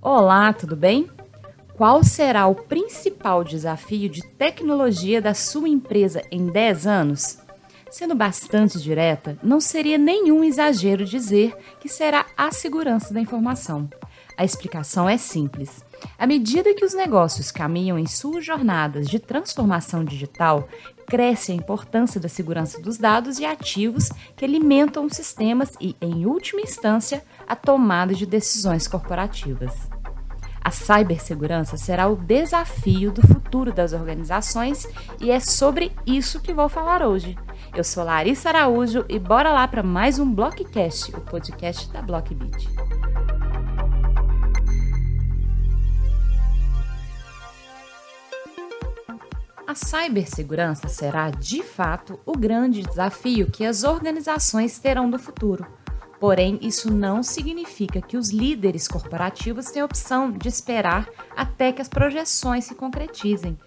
Olá, tudo bem? Qual será o principal desafio de tecnologia da sua empresa em 10 anos? Sendo bastante direta, não seria nenhum exagero dizer que será a segurança da informação. A explicação é simples. À medida que os negócios caminham em suas jornadas de transformação digital, cresce a importância da segurança dos dados e ativos que alimentam os sistemas e, em última instância, a tomada de decisões corporativas. A cibersegurança será o desafio do futuro das organizações e é sobre isso que vou falar hoje. Eu sou Larissa Araújo e bora lá para mais um Blockcast, o podcast da Blockbeat. A cibersegurança será, de fato, o grande desafio que as organizações terão no futuro. Porém, isso não significa que os líderes corporativos têm a opção de esperar até que as projeções se concretizem.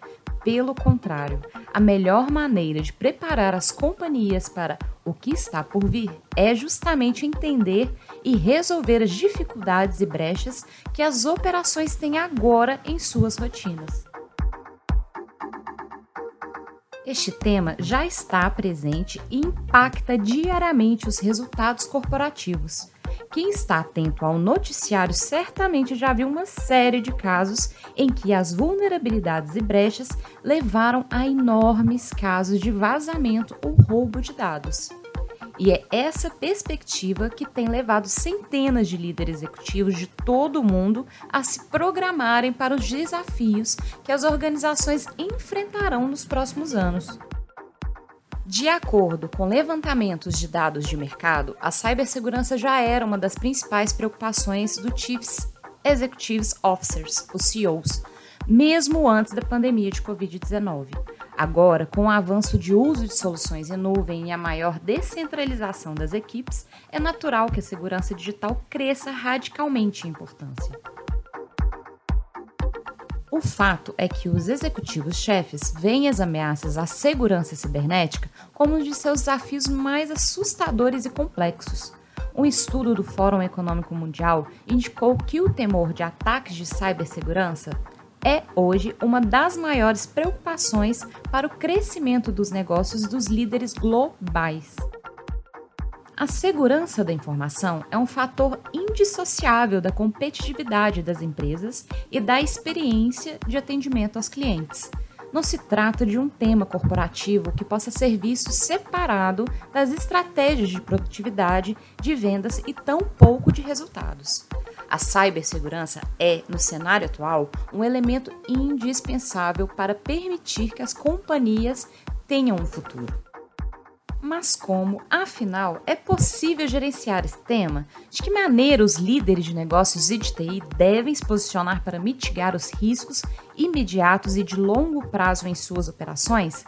Pelo contrário, a melhor maneira de preparar as companhias para o que está por vir é justamente entender e resolver as dificuldades e brechas que as operações têm agora em suas rotinas. Este tema já está presente e impacta diariamente os resultados corporativos. Quem está atento ao noticiário certamente já viu uma série de casos em que as vulnerabilidades e brechas levaram a enormes casos de vazamento ou roubo de dados. E é essa perspectiva que tem levado centenas de líderes executivos de todo o mundo a se programarem para os desafios que as organizações enfrentarão nos próximos anos. De acordo com levantamentos de dados de mercado, a cibersegurança já era uma das principais preocupações do Chiefs Executives Officers, os CEOs, mesmo antes da pandemia de Covid-19. Agora, com o avanço de uso de soluções em nuvem e a maior descentralização das equipes, é natural que a segurança digital cresça radicalmente em importância. O fato é que os executivos chefes veem as ameaças à segurança cibernética como um de seus desafios mais assustadores e complexos. Um estudo do Fórum Econômico Mundial indicou que o temor de ataques de cibersegurança é hoje uma das maiores preocupações para o crescimento dos negócios dos líderes globais. A segurança da informação é um fator indissociável da competitividade das empresas e da experiência de atendimento aos clientes. Não se trata de um tema corporativo que possa ser visto separado das estratégias de produtividade, de vendas e tão pouco de resultados. A cibersegurança é, no cenário atual, um elemento indispensável para permitir que as companhias tenham um futuro. Mas como, afinal, é possível gerenciar esse tema? De que maneira os líderes de negócios e de TI devem se posicionar para mitigar os riscos imediatos e de longo prazo em suas operações?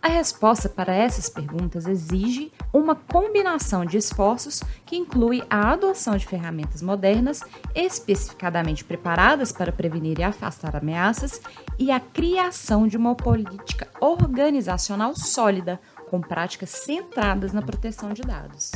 A resposta para essas perguntas exige uma combinação de esforços que inclui a adoção de ferramentas modernas, especificadamente preparadas para prevenir e afastar ameaças, e a criação de uma política organizacional sólida, com práticas centradas na proteção de dados.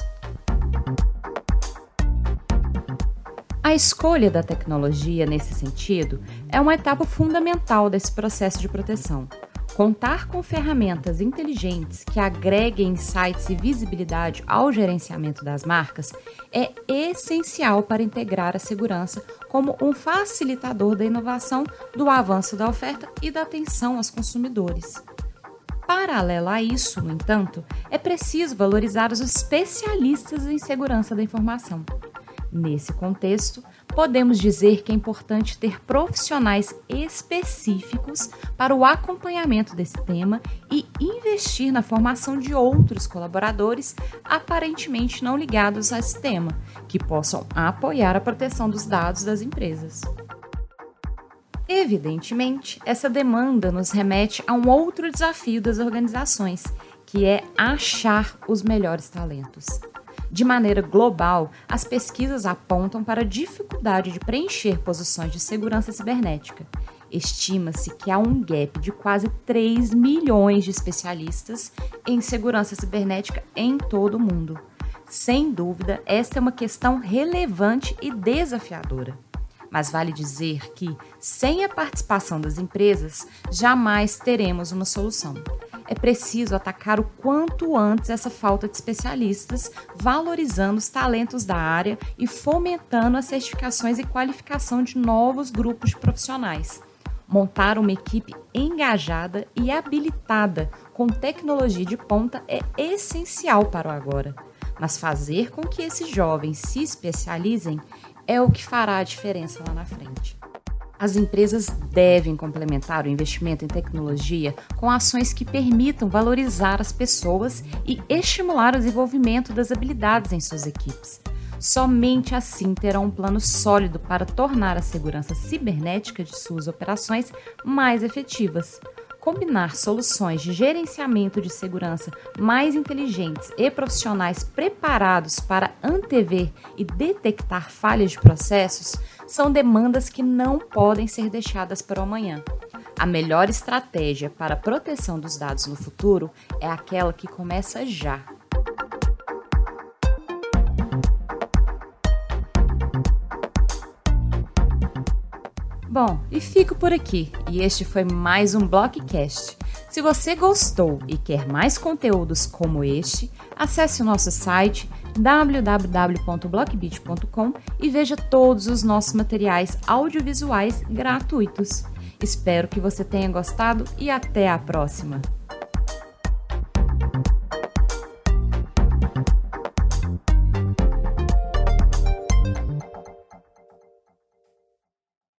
A escolha da tecnologia nesse sentido é uma etapa fundamental desse processo de proteção. Contar com ferramentas inteligentes que agreguem insights e visibilidade ao gerenciamento das marcas é essencial para integrar a segurança como um facilitador da inovação, do avanço da oferta e da atenção aos consumidores. Paralelo a isso, no entanto, é preciso valorizar os especialistas em segurança da informação. Nesse contexto, podemos dizer que é importante ter profissionais específicos para o acompanhamento desse tema e investir na formação de outros colaboradores aparentemente não ligados a esse tema, que possam apoiar a proteção dos dados das empresas. Evidentemente, essa demanda nos remete a um outro desafio das organizações, que é achar os melhores talentos. De maneira global, as pesquisas apontam para a dificuldade de preencher posições de segurança cibernética. Estima-se que há um gap de quase 3 milhões de especialistas em segurança cibernética em todo o mundo. Sem dúvida, esta é uma questão relevante e desafiadora. Mas vale dizer que, sem a participação das empresas, jamais teremos uma solução. É preciso atacar o quanto antes essa falta de especialistas, valorizando os talentos da área e fomentando as certificações e qualificação de novos grupos de profissionais. Montar uma equipe engajada e habilitada com tecnologia de ponta é essencial para o agora. Mas fazer com que esses jovens se especializem é o que fará a diferença lá na frente. As empresas devem complementar o investimento em tecnologia com ações que permitam valorizar as pessoas e estimular o desenvolvimento das habilidades em suas equipes. Somente assim terão um plano sólido para tornar a segurança cibernética de suas operações mais efetivas combinar soluções de gerenciamento de segurança mais inteligentes e profissionais preparados para antever e detectar falhas de processos são demandas que não podem ser deixadas para o amanhã. A melhor estratégia para a proteção dos dados no futuro é aquela que começa já. Bom, e fico por aqui. E este foi mais um Blockcast. Se você gostou e quer mais conteúdos como este, acesse o nosso site www.blockbeat.com e veja todos os nossos materiais audiovisuais gratuitos. Espero que você tenha gostado e até a próxima!